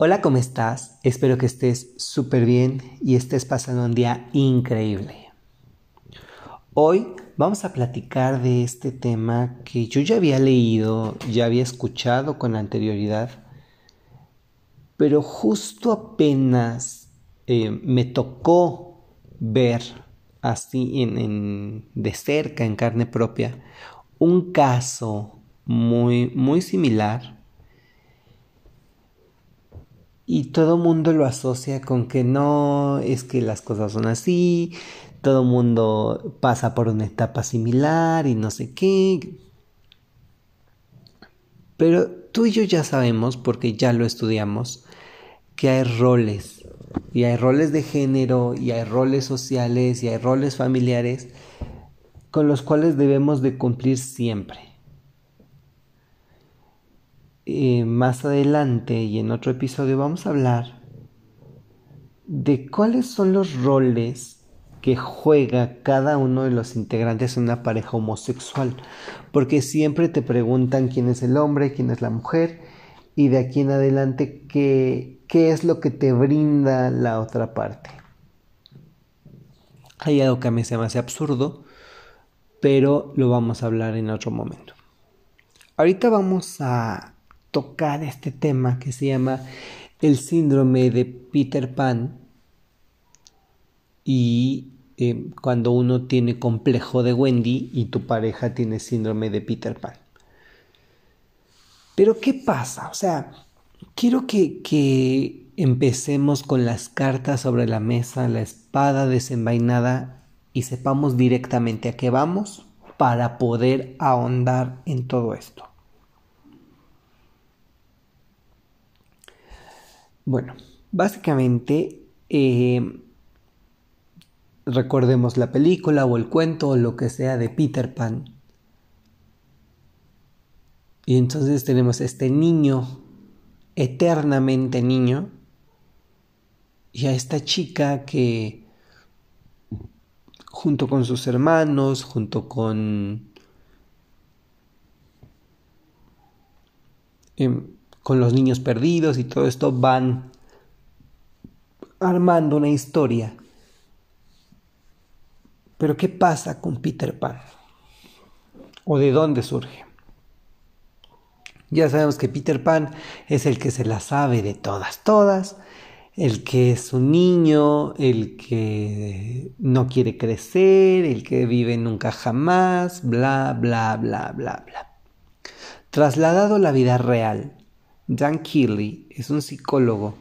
Hola, ¿cómo estás? Espero que estés súper bien y estés pasando un día increíble. Hoy vamos a platicar de este tema que yo ya había leído, ya había escuchado con anterioridad, pero justo apenas eh, me tocó ver así en, de cerca, en carne propia, un caso muy, muy similar y todo mundo lo asocia con que no, es que las cosas son así, todo mundo pasa por una etapa similar y no sé qué. Pero tú y yo ya sabemos, porque ya lo estudiamos, que hay roles, y hay roles de género, y hay roles sociales, y hay roles familiares, con los cuales debemos de cumplir siempre. Eh, más adelante y en otro episodio vamos a hablar de cuáles son los roles que juega cada uno de los integrantes de una pareja homosexual, porque siempre te preguntan quién es el hombre, quién es la mujer, y de aquí en adelante qué, qué es lo que te brinda la otra parte. Hay algo que a mí se me hace absurdo, pero lo vamos a hablar en otro momento. Ahorita vamos a tocar este tema que se llama el síndrome de Peter Pan y eh, cuando uno tiene complejo de Wendy y tu pareja tiene síndrome de Peter Pan. Pero ¿qué pasa? O sea, quiero que, que empecemos con las cartas sobre la mesa, la espada desenvainada y sepamos directamente a qué vamos para poder ahondar en todo esto. Bueno, básicamente eh, recordemos la película o el cuento o lo que sea de Peter Pan. Y entonces tenemos este niño, eternamente niño, y a esta chica que junto con sus hermanos, junto con... Em, con los niños perdidos y todo esto van armando una historia. Pero ¿qué pasa con Peter Pan? ¿O de dónde surge? Ya sabemos que Peter Pan es el que se la sabe de todas, todas, el que es un niño, el que no quiere crecer, el que vive nunca jamás, bla, bla, bla, bla, bla. Trasladado a la vida real, Dan Keeley es un psicólogo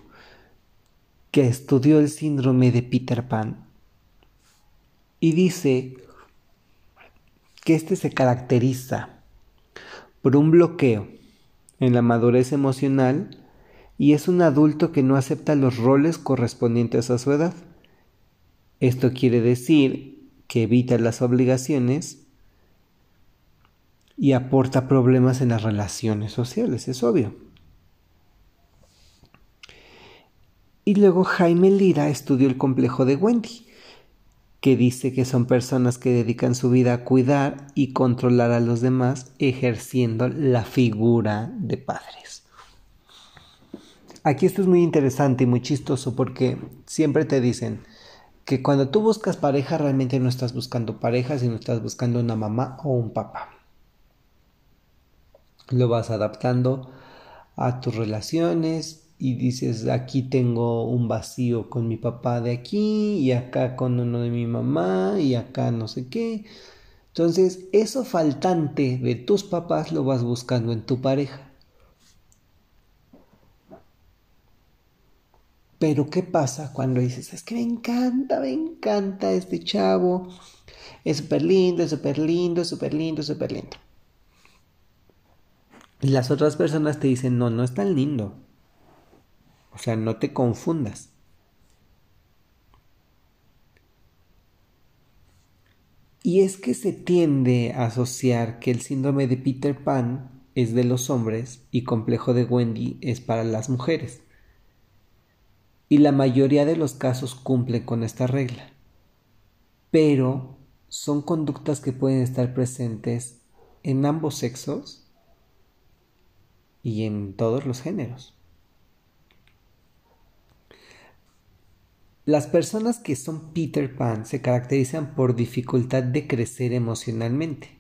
que estudió el síndrome de Peter Pan y dice que este se caracteriza por un bloqueo en la madurez emocional y es un adulto que no acepta los roles correspondientes a su edad. Esto quiere decir que evita las obligaciones y aporta problemas en las relaciones sociales, es obvio. Y luego Jaime Lira estudió el complejo de Wendy, que dice que son personas que dedican su vida a cuidar y controlar a los demás ejerciendo la figura de padres. Aquí esto es muy interesante y muy chistoso porque siempre te dicen que cuando tú buscas pareja realmente no estás buscando pareja, sino estás buscando una mamá o un papá. Lo vas adaptando a tus relaciones, y dices, aquí tengo un vacío con mi papá de aquí y acá con uno de mi mamá y acá no sé qué. Entonces, eso faltante de tus papás lo vas buscando en tu pareja. Pero ¿qué pasa cuando dices, es que me encanta, me encanta este chavo, es súper lindo, es súper lindo, es súper lindo, es súper lindo? Y las otras personas te dicen, no, no es tan lindo. O sea, no te confundas. Y es que se tiende a asociar que el síndrome de Peter Pan es de los hombres y complejo de Wendy es para las mujeres. Y la mayoría de los casos cumplen con esta regla. Pero son conductas que pueden estar presentes en ambos sexos y en todos los géneros. Las personas que son Peter Pan se caracterizan por dificultad de crecer emocionalmente.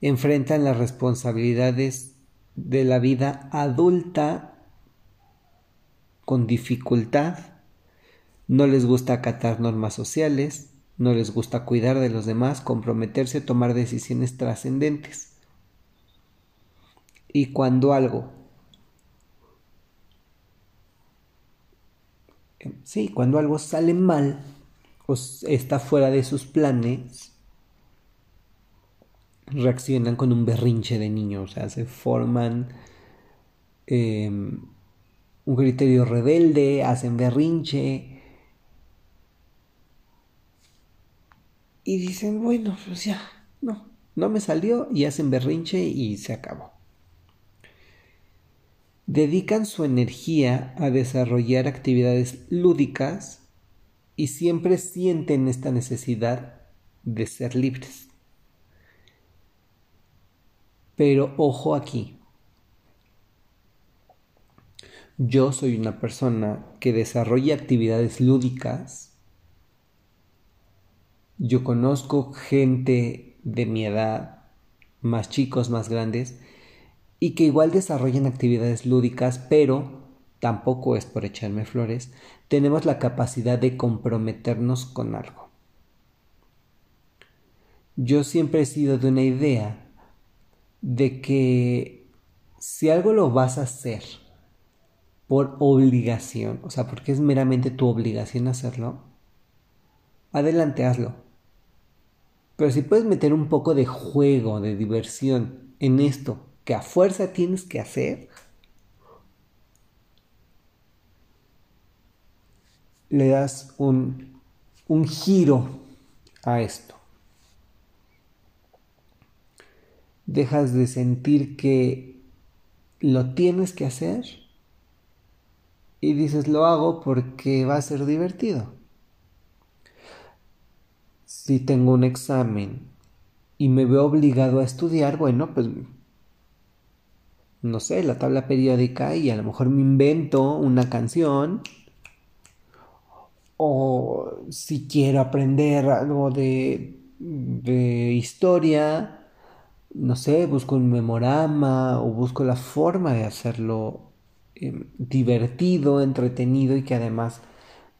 Enfrentan las responsabilidades de la vida adulta con dificultad. No les gusta acatar normas sociales, no les gusta cuidar de los demás, comprometerse tomar decisiones trascendentes. Y cuando algo sí, cuando algo sale mal o está fuera de sus planes, reaccionan con un berrinche de niño, o sea, se forman em, un criterio rebelde, hacen berrinche. Y dicen, bueno, pues ya, no, no me salió y hacen berrinche y se acabó dedican su energía a desarrollar actividades lúdicas y siempre sienten esta necesidad de ser libres. Pero ojo aquí, yo soy una persona que desarrolla actividades lúdicas. Yo conozco gente de mi edad, más chicos, más grandes, y que igual desarrollan actividades lúdicas, pero tampoco es por echarme flores, tenemos la capacidad de comprometernos con algo. Yo siempre he sido de una idea de que si algo lo vas a hacer por obligación, o sea, porque es meramente tu obligación hacerlo, adelante hazlo. Pero si puedes meter un poco de juego, de diversión en esto, que a fuerza tienes que hacer, le das un, un giro a esto. Dejas de sentir que lo tienes que hacer y dices lo hago porque va a ser divertido. Si tengo un examen y me veo obligado a estudiar, bueno, pues no sé, la tabla periódica y a lo mejor me invento una canción. O si quiero aprender algo de, de historia, no sé, busco un memorama o busco la forma de hacerlo em, divertido, entretenido y que además,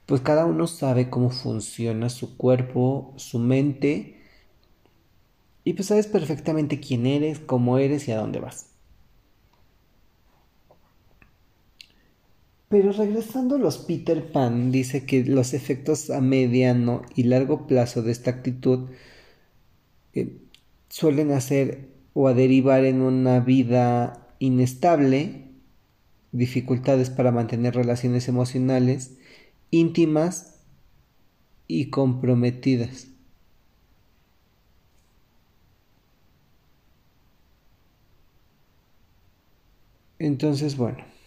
pues cada uno sabe cómo funciona su cuerpo, su mente y pues sabes perfectamente quién eres, cómo eres y a dónde vas. Pero regresando a los Peter Pan, dice que los efectos a mediano y largo plazo de esta actitud eh, suelen hacer o a derivar en una vida inestable, dificultades para mantener relaciones emocionales íntimas y comprometidas. Entonces, bueno.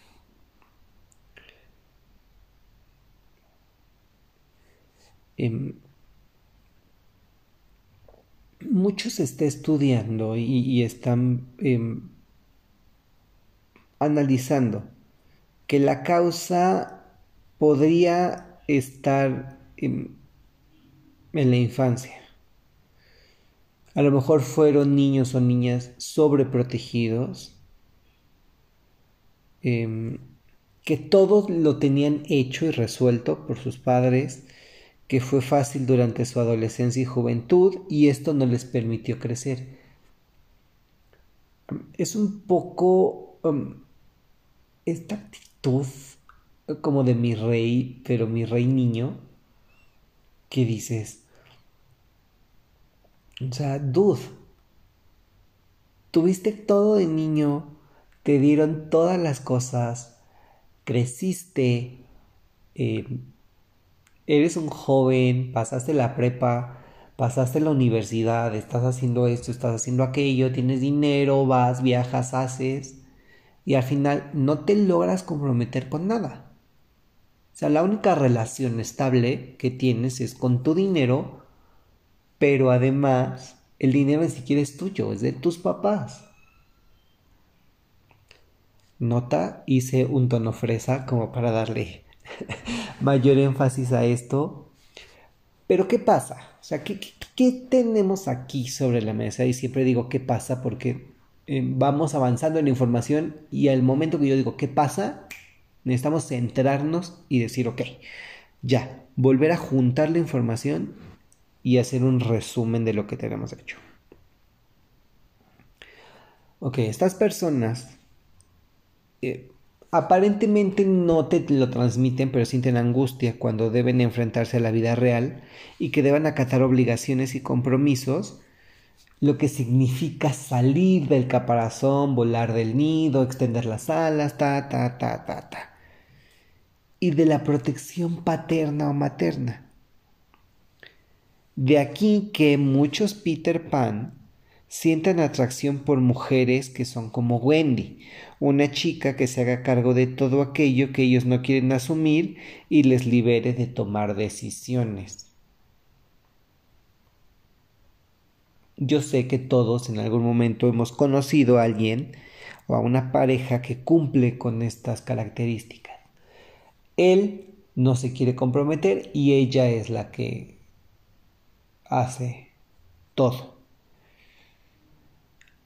Em, muchos está estudiando y, están em, analizando que la causa podría estar en, la infancia. A lo mejor fueron niños o niñas sobreprotegidos, em, que todo lo tenían hecho y resuelto por sus padres, que fue fácil durante su adolescencia y juventud y esto no les permitió crecer. Es un poco esta actitud como de mi rey, pero mi rey niño, que dices, o sea, dude, tuviste todo de niño, te dieron todas las cosas, creciste, eh, eres un joven, pasaste la prepa, pasaste la universidad, estás haciendo esto, estás haciendo aquello, tienes dinero, vas, viajas, haces, y al final no te logras comprometer con nada. O sea, la única relación estable que tienes es con tu dinero, pero además el dinero ni siquiera es tuyo, es de tus papás. Nota, hice un tono fresa como para darle mayor énfasis a esto. Pero ¿qué pasa? O sea, ¿qué, tenemos aquí sobre la mesa? Y siempre digo ¿qué pasa? Porque eh, vamos avanzando en la información y al momento que yo digo ¿qué pasa? Necesitamos centrarnos y decir, ok, ya, volver a juntar la información y hacer un resumen de lo que tenemos hecho. Ok, estas personas eh, aparentemente no te lo transmiten, pero sienten angustia cuando deben enfrentarse a la vida real y que deban acatar obligaciones y compromisos, lo que significa salir del caparazón, volar del nido, extender las alas, ta, ta, ta, ta, ta. Y de la protección paterna o materna. De aquí que muchos Peter Pan sientan atracción por mujeres que son como Wendy, una chica que se haga cargo de todo aquello que ellos no quieren asumir y les libere de tomar decisiones. Yo sé que todos en algún momento hemos conocido a alguien o a una pareja que cumple con estas características. Él no se quiere comprometer y ella es la que hace todo.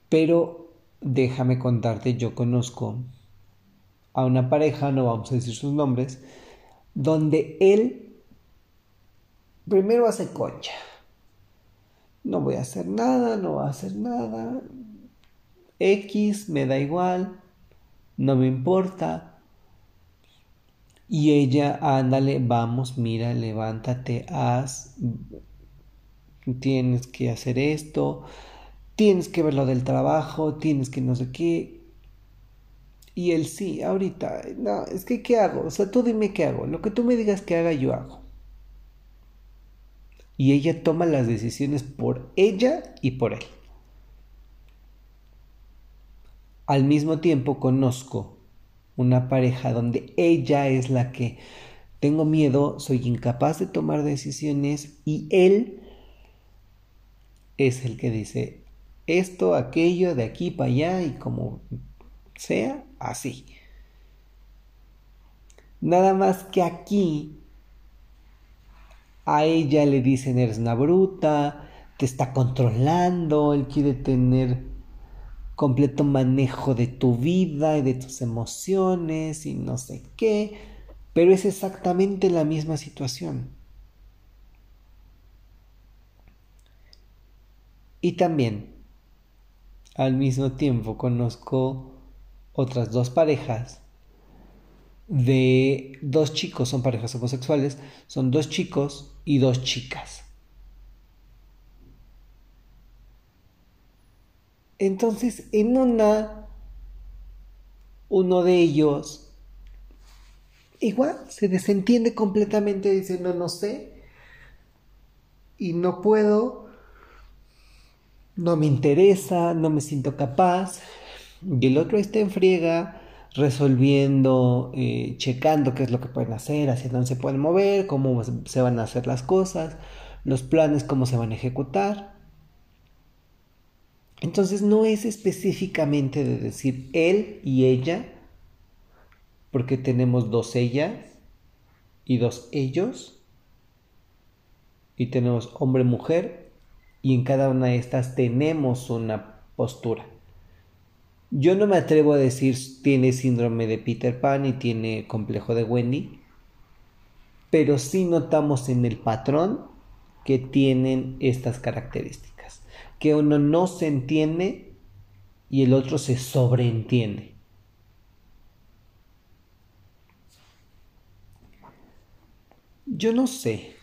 Pero déjame contarte, yo conozco a una pareja, no vamos a decir sus nombres, donde él primero hace concha. No voy a hacer nada, no va a hacer nada. X, me da igual, no me importa. Y ella, ándale, vamos, mira, levántate, haz, tienes que hacer esto, tienes que ver lo del trabajo, tienes que no sé qué. Y él sí, ahorita, no, es que ¿qué hago? O sea, tú dime qué hago. Lo que tú me digas que haga, yo hago. Y ella toma las decisiones por ella y por él. Al mismo tiempo conozco una pareja donde ella es la que tengo miedo, soy incapaz de tomar decisiones y él es el que dice, esto, aquello, de aquí para allá y como sea, así. Nada más que aquí a ella le dicen eres una bruta, te está controlando, él quiere tener completo manejo de tu vida y de tus emociones y no sé qué, pero es exactamente la misma situación. Y también al mismo tiempo conozco otras dos parejas de dos chicos, son parejas homosexuales, son dos chicos y dos chicas. Entonces, en una, uno de ellos, igual, se desentiende completamente, dice, no, no sé, y no puedo, no me interesa, no me siento capaz. Y el otro está en friega resolviendo, eh, checando qué es lo que pueden hacer, hacia dónde se pueden mover, cómo se van a hacer las cosas, los planes, cómo se van a ejecutar. Entonces no es específicamente de decir él y ella, porque tenemos dos ellas y dos ellos, y tenemos hombre-mujer y en cada una de estas tenemos una postura. Yo no me atrevo a decir tiene síndrome de Peter Pan y tiene complejo de Wendy, pero sí notamos en el patrón que tienen estas características, que uno no se entiende y el otro se sobreentiende. Yo no sé,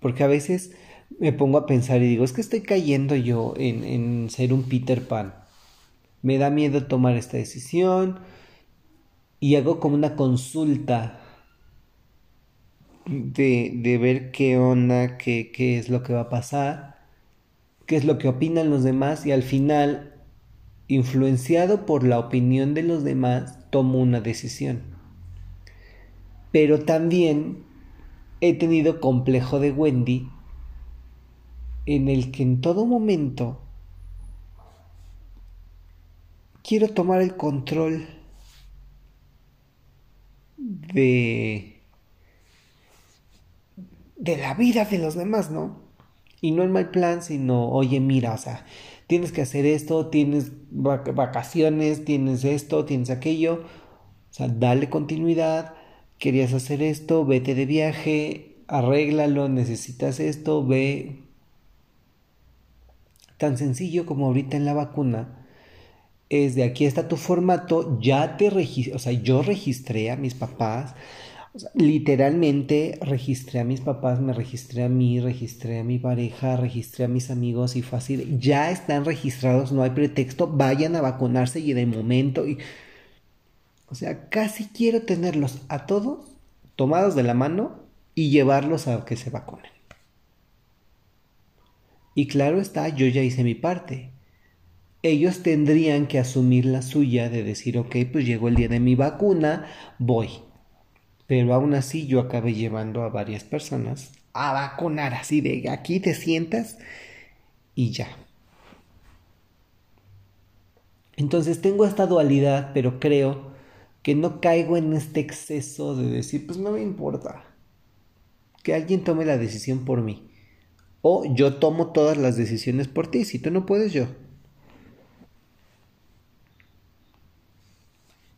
porque a veces me pongo a pensar y digo, es que estoy cayendo yo en, ser un Peter Pan. Me da miedo tomar esta decisión y hago como una consulta de, de ver qué onda, qué, qué es lo que va a pasar, qué es lo que opinan los demás y al final, influenciado por la opinión de los demás, tomo una decisión. Pero también he tenido complejo de Wendy en el que en todo momento quiero tomar el control de de la vida de los demás, ¿no? Y no en mal plan, sino, oye, mira, o sea, tienes que hacer esto, tienes vacaciones, tienes esto, tienes aquello. O sea, dale continuidad, querías hacer esto, vete de viaje, arréglalo, necesitas esto, ve. Tan sencillo como ahorita en la vacuna, es de aquí está tu formato, ya te registré, o sea, yo registré a mis papás, literalmente registré a mis papás, me registré a mí, registré a mi pareja, registré a mis amigos y fue así, ya están registrados, no hay pretexto, vayan a vacunarse y de momento, y, o sea, casi quiero tenerlos a todos tomados de la mano y llevarlos a que se vacunen. Y claro está, yo ya hice mi parte. Ellos tendrían que asumir la suya de decir, ok, pues llegó el día de mi vacuna, voy pero aún así yo acabé llevando a varias personas a vacunar así de aquí te sientas y ya. Entonces tengo esta dualidad, pero creo que no caigo en este exceso de decir, pues no me importa que alguien tome la decisión por mí. O yo tomo todas las decisiones por ti, si tú no puedes yo.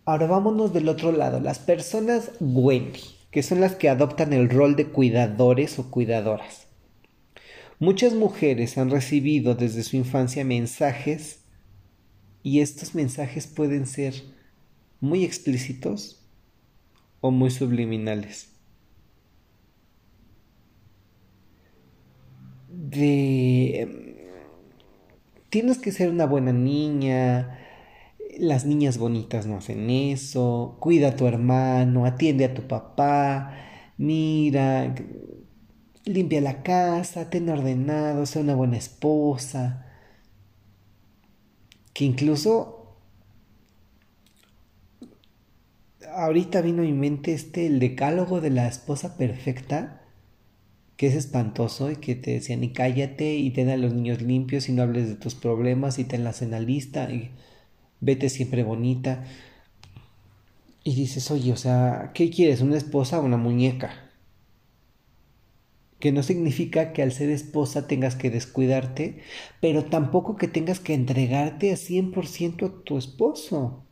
Ahora vámonos del otro lado, las personas Wendy, que son las que adoptan el rol de cuidadores o cuidadoras. Muchas mujeres han recibido desde su infancia mensajes y estos mensajes pueden ser muy explícitos o muy subliminales. De tienes que ser una buena niña, las niñas bonitas no hacen eso, cuida a tu hermano, atiende a tu papá, mira, limpia la casa, ten ordenado, sea una buena esposa. Que incluso ahorita vino a mi mente este el decálogo de la esposa perfecta que es espantoso y que te decían y cállate y ten a los niños limpios y no hables de tus problemas y ten la cena lista y vete siempre bonita. Y dices, oye, o sea, ¿qué quieres? ¿Una esposa o una muñeca? Que no significa que al ser esposa tengas que descuidarte, pero tampoco que tengas que entregarte a 100% a tu esposo.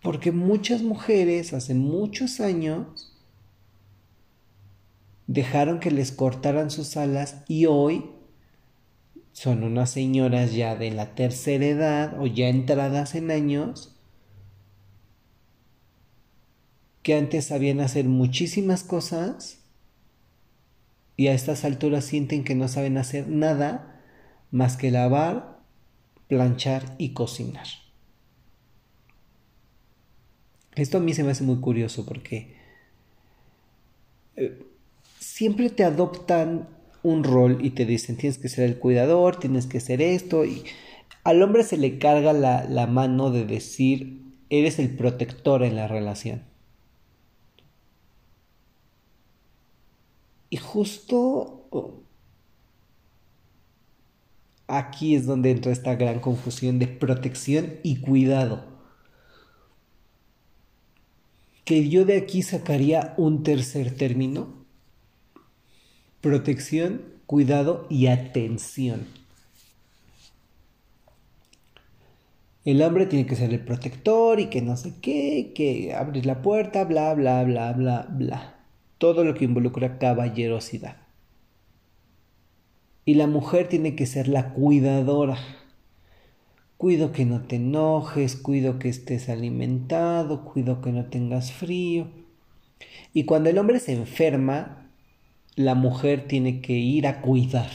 Porque muchas mujeres hace muchos años dejaron que les cortaran sus alas y hoy son unas señoras ya de la tercera edad o ya entradas en años que antes sabían hacer muchísimas cosas y a estas alturas sienten que no saben hacer nada más que lavar, planchar y cocinar. Esto a mí se me hace muy curioso porque eh, siempre te adoptan un rol y te dicen tienes que ser el cuidador, tienes que ser esto y al hombre se le carga la, la mano de decir eres el protector en la relación. Y justo oh, aquí es donde entra esta gran confusión de protección y cuidado. Que yo de aquí sacaría un tercer término protección, cuidado y atención. El hombre tiene que ser el protector y que no sé qué, que abrir la puerta, bla, bla, bla, bla, bla. Todo lo que involucra caballerosidad. Y la mujer tiene que ser la cuidadora. Cuido que no te enojes, cuido que estés alimentado, cuido que no tengas frío. Y cuando el hombre se enferma, la mujer tiene que ir a cuidar.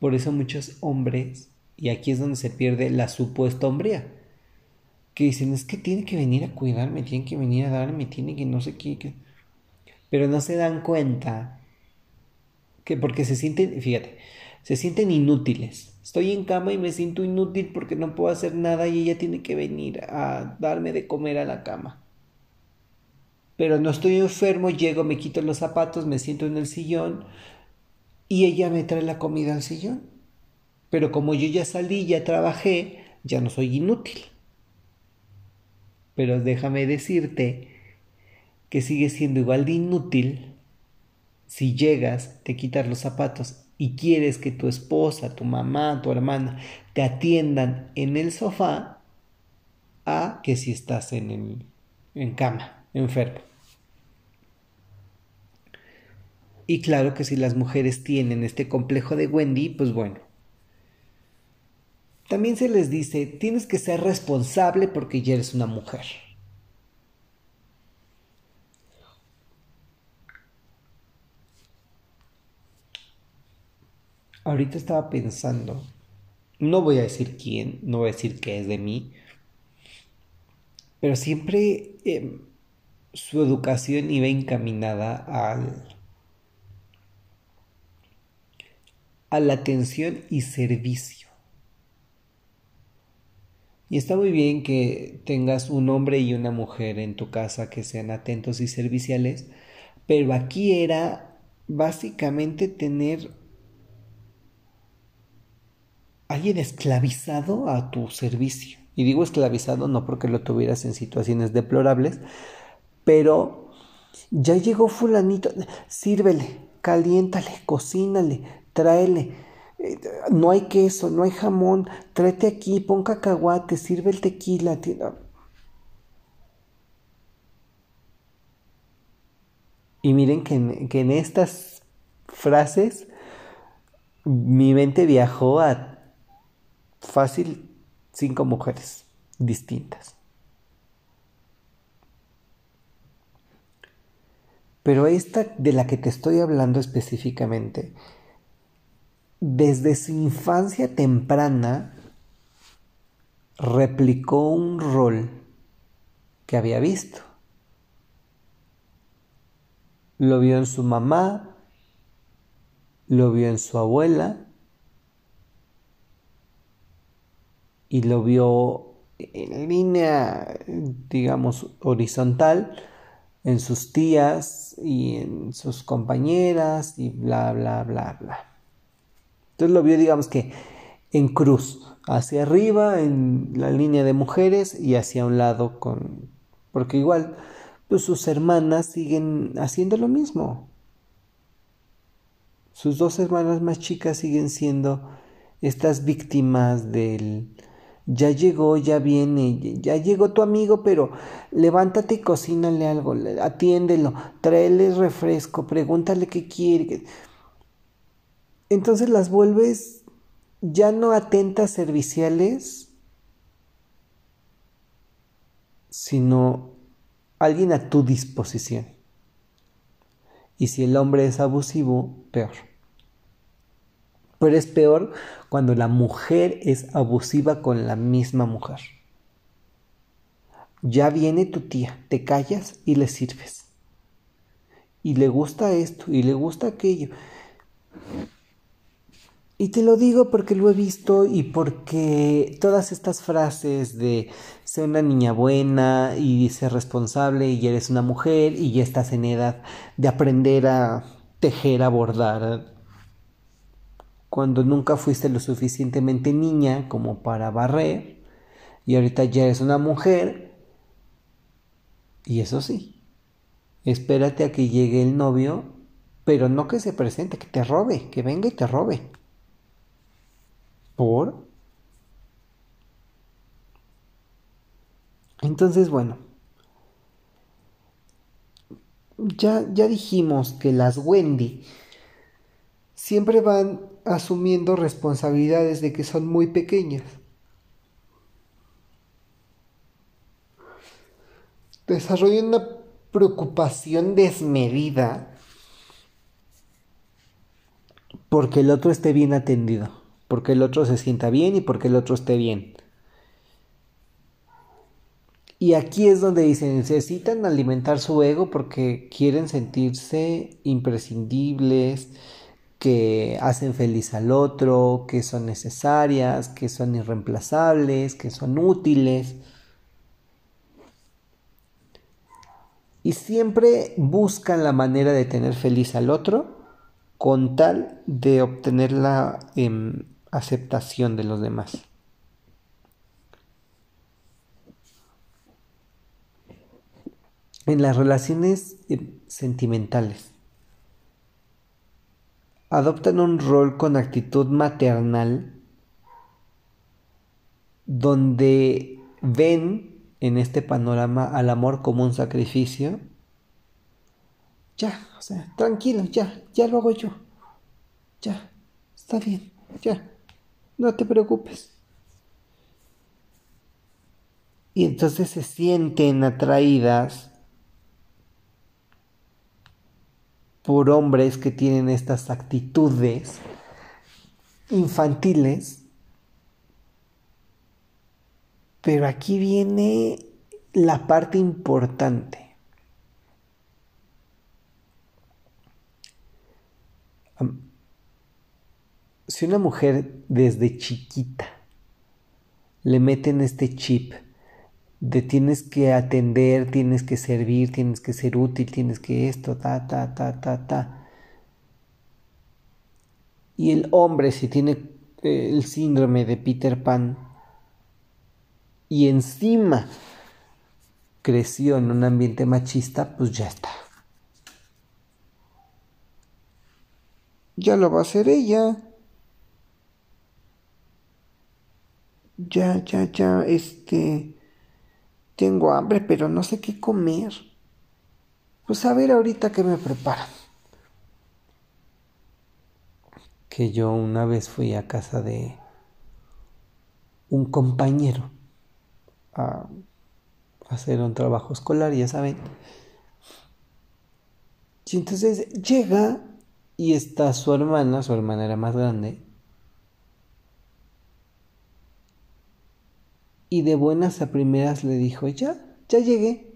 Por eso muchos hombres, y aquí es donde se pierde la supuesta hombría, que dicen, es que tiene que venir a cuidarme, tiene que venir a darme, tiene que no sé qué, pero no se dan cuenta que porque se sienten, fíjate, se sienten inútiles. Estoy en cama y me siento inútil porque no puedo hacer nada y ella tiene que venir a darme de comer a la cama pero no estoy enfermo, llego, me quito los zapatos, me siento en el sillón y ella me trae la comida al sillón. Pero como yo ya salí, ya trabajé, ya no soy inútil. Pero déjame decirte que sigue siendo igual de inútil si llegas, te quitas los zapatos y quieres que tu esposa, tu mamá, tu hermana te atiendan en el sofá a que si estás en, en cama, enfermo. Y claro que si las mujeres tienen este complejo de Wendy, pues bueno. También se les dice, tienes que ser responsable porque ya eres una mujer. Ahorita estaba pensando, no voy a decir quién, no voy a decir qué es de mí, pero siempre em, su educación iba encaminada al a la atención y servicio. Y está muy bien que tengas un hombre y una mujer en tu casa que sean atentos y serviciales, pero aquí era básicamente tener alguien esclavizado a tu servicio. Y digo esclavizado no porque lo tuvieras en situaciones deplorables, pero ya llegó fulanito, sírvele, caliéntale, cocínale, tráele. Eh, no hay queso, no hay jamón, tráete aquí, pon cacahuate, sirve el tequila. Y miren que en, que en estas frases mi mente viajó a fácil cinco mujeres distintas. Pero esta de la que te estoy hablando específicamente desde su infancia temprana replicó un rol que había visto. Lo vio en su mamá, lo vio en su abuela y lo vio en línea, digamos, horizontal en sus tías y en sus compañeras y bla, bla, bla, bla. Entonces lo vio, digamos que en cruz, hacia arriba en la línea de mujeres y hacia un lado con... Porque igual, pues sus hermanas siguen haciendo lo mismo. Sus dos hermanas más chicas siguen siendo estas víctimas del... Ya llegó, ya viene, ya llegó tu amigo, pero levántate y cocínale algo, atiéndelo, tráele refresco, pregúntale qué quiere entonces las vuelves ya no atentas serviciales, sino alguien a tu disposición. Y si el hombre es abusivo, peor. Pero es peor cuando la mujer es abusiva con la misma mujer. Ya viene tu tía, te callas y le sirves. Y le gusta esto y le gusta aquello. Y te lo digo porque lo he visto y porque todas estas frases de ser una niña buena y ser responsable y eres una mujer y ya estás en edad de aprender a tejer, a bordar, cuando nunca fuiste lo suficientemente niña como para barrer y ahorita ya eres una mujer y eso sí, espérate a que llegue el novio, pero no que se presente, que te robe, que venga y te robe. ¿Por? Entonces, bueno, ya, ya dijimos que las Wendy siempre van asumiendo responsabilidades de que son muy pequeñas. Desarrollan una preocupación desmedida porque el otro esté bien atendido porque el otro se sienta bien y porque el otro esté bien. Y aquí es donde dicen, necesitan alimentar su ego porque quieren sentirse imprescindibles, que hacen feliz al otro, que son necesarias, que son irreemplazables, que son útiles. Y siempre buscan la manera de tener feliz al otro con tal de obtener la em, aceptación de los demás. En las relaciones em, sentimentales adoptan un rol con actitud maternal donde ven en este panorama al amor como un sacrificio, ya, o sea, tranquilo, ya, ya lo hago yo, ya, está bien, ya, no te preocupes. Y entonces se sienten atraídas por hombres que tienen estas actitudes infantiles. Pero aquí viene la parte importante. Si una mujer desde chiquita le meten este chip de tienes que atender, tienes que servir, tienes que ser útil, tienes que esto, ta, ta, ta, ta, ta. Y el hombre, si tiene eh, el síndrome de Peter Pan y encima creció en un ambiente machista, pues ya está. Ya lo va a hacer ella. Ya, ya, ya, este tengo hambre, pero no sé qué comer. Pues a ver ahorita qué me preparan. Que yo una vez fui a casa de un compañero a hacer un trabajo escolar, ya saben. Y entonces llega y está su hermana, su hermana era más grande, y de buenas a primeras le dijo, ya, ya llegué,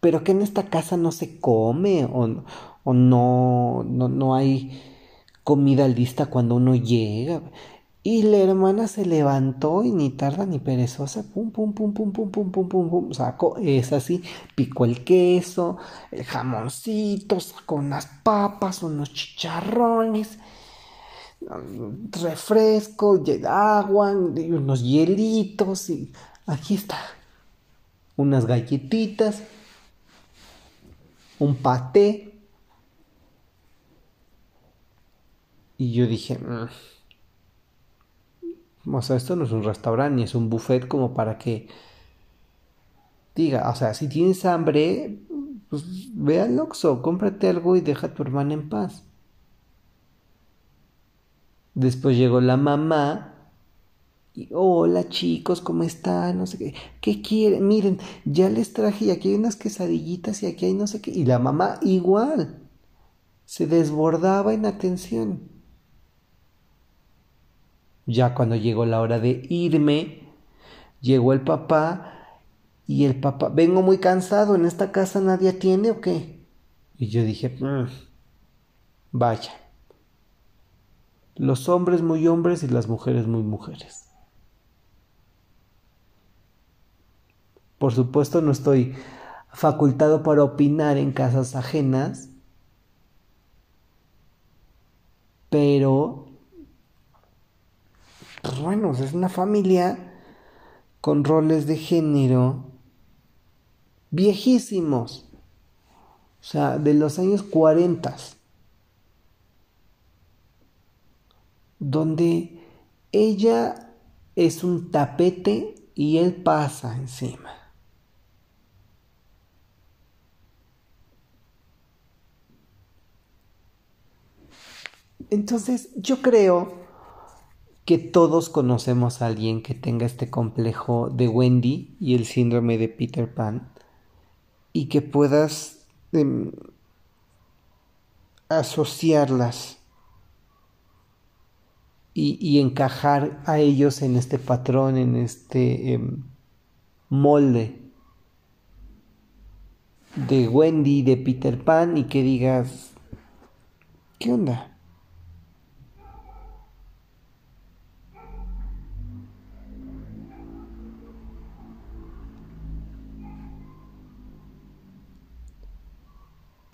pero que en esta casa no se come o, o no, no, no hay comida lista cuando uno llega. Y la hermana se levantó y ni tarda ni perezosa, pum, pum, pum, pum, pum, pum, pum, pum, pum, sacó, es así, picó el queso, el jamoncito, sacó unas papas, unos chicharrones, refresco, agua, unos hielitos y aquí está. Unas galletitas, un paté. Y yo dije, mm, o sea, esto no es un restaurante ni es un buffet como para que diga, o sea, si tienes hambre, pues ve al Oxxo, cómprate algo y deja a tu hermana en paz. Después llegó la mamá. Y, hola chicos, ¿cómo están? No sé qué. ¿Qué quieren? Miren, ya les traje y aquí hay unas quesadillitas y aquí hay no sé qué. Y la mamá igual. Se desbordaba en atención. Ya cuando llegó la hora de irme, llegó el papá y el papá, vengo muy cansado, en esta casa nadie atiende o qué. Y yo dije, mm, vaya los hombres muy hombres y las mujeres muy mujeres. Por supuesto no estoy facultado para opinar en casas ajenas, pero, pues bueno, es una familia con roles de género viejísimos, o sea, de los años 40. Donde ella es un tapete y él pasa encima. Entonces yo creo que todos conocemos a alguien que tenga este complejo de Wendy y el síndrome de Peter Pan y que puedas em, asociarlas y, encajar a ellos en este patrón, en este em, molde de Wendy, de Peter Pan y que digas, ¿qué onda?